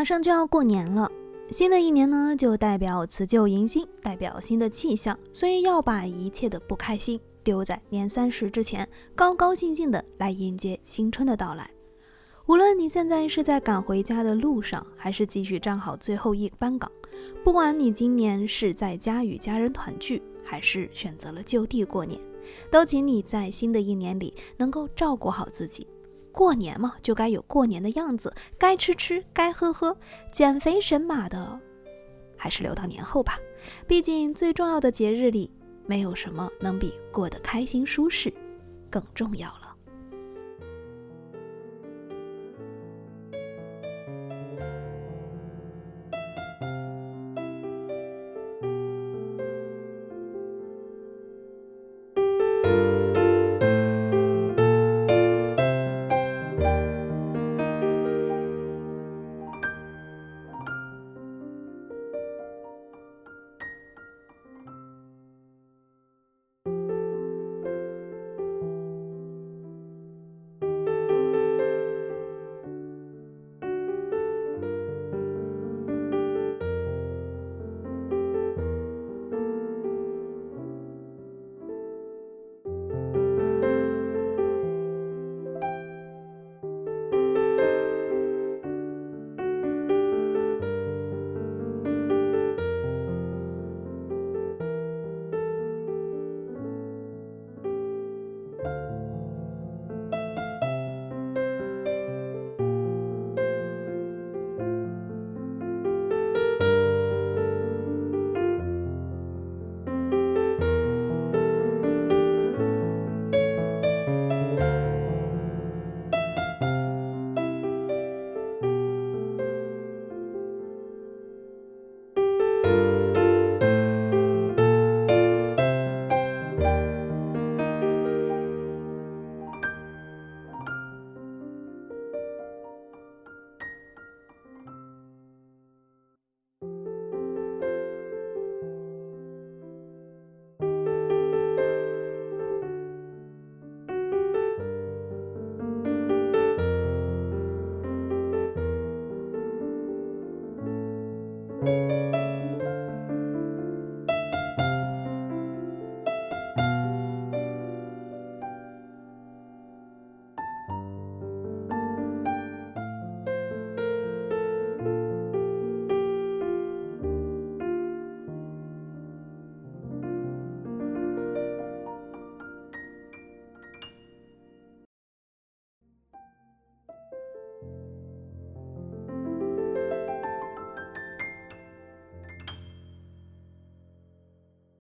马上就要过年了，新的一年呢，就代表辞旧迎新，代表新的气象，所以要把一切的不开心丢在年三十之前，高高兴兴的来迎接新春的到来。无论你现在是在赶回家的路上，还是继续站好最后一班岗，不管你今年是在家与家人团聚，还是选择了就地过年，都请你在新的一年里能够照顾好自己。过年嘛，就该有过年的样子，该吃吃，该喝喝，减肥神马的，还是留到年后吧。毕竟最重要的节日里，没有什么能比过得开心舒适更重要了。you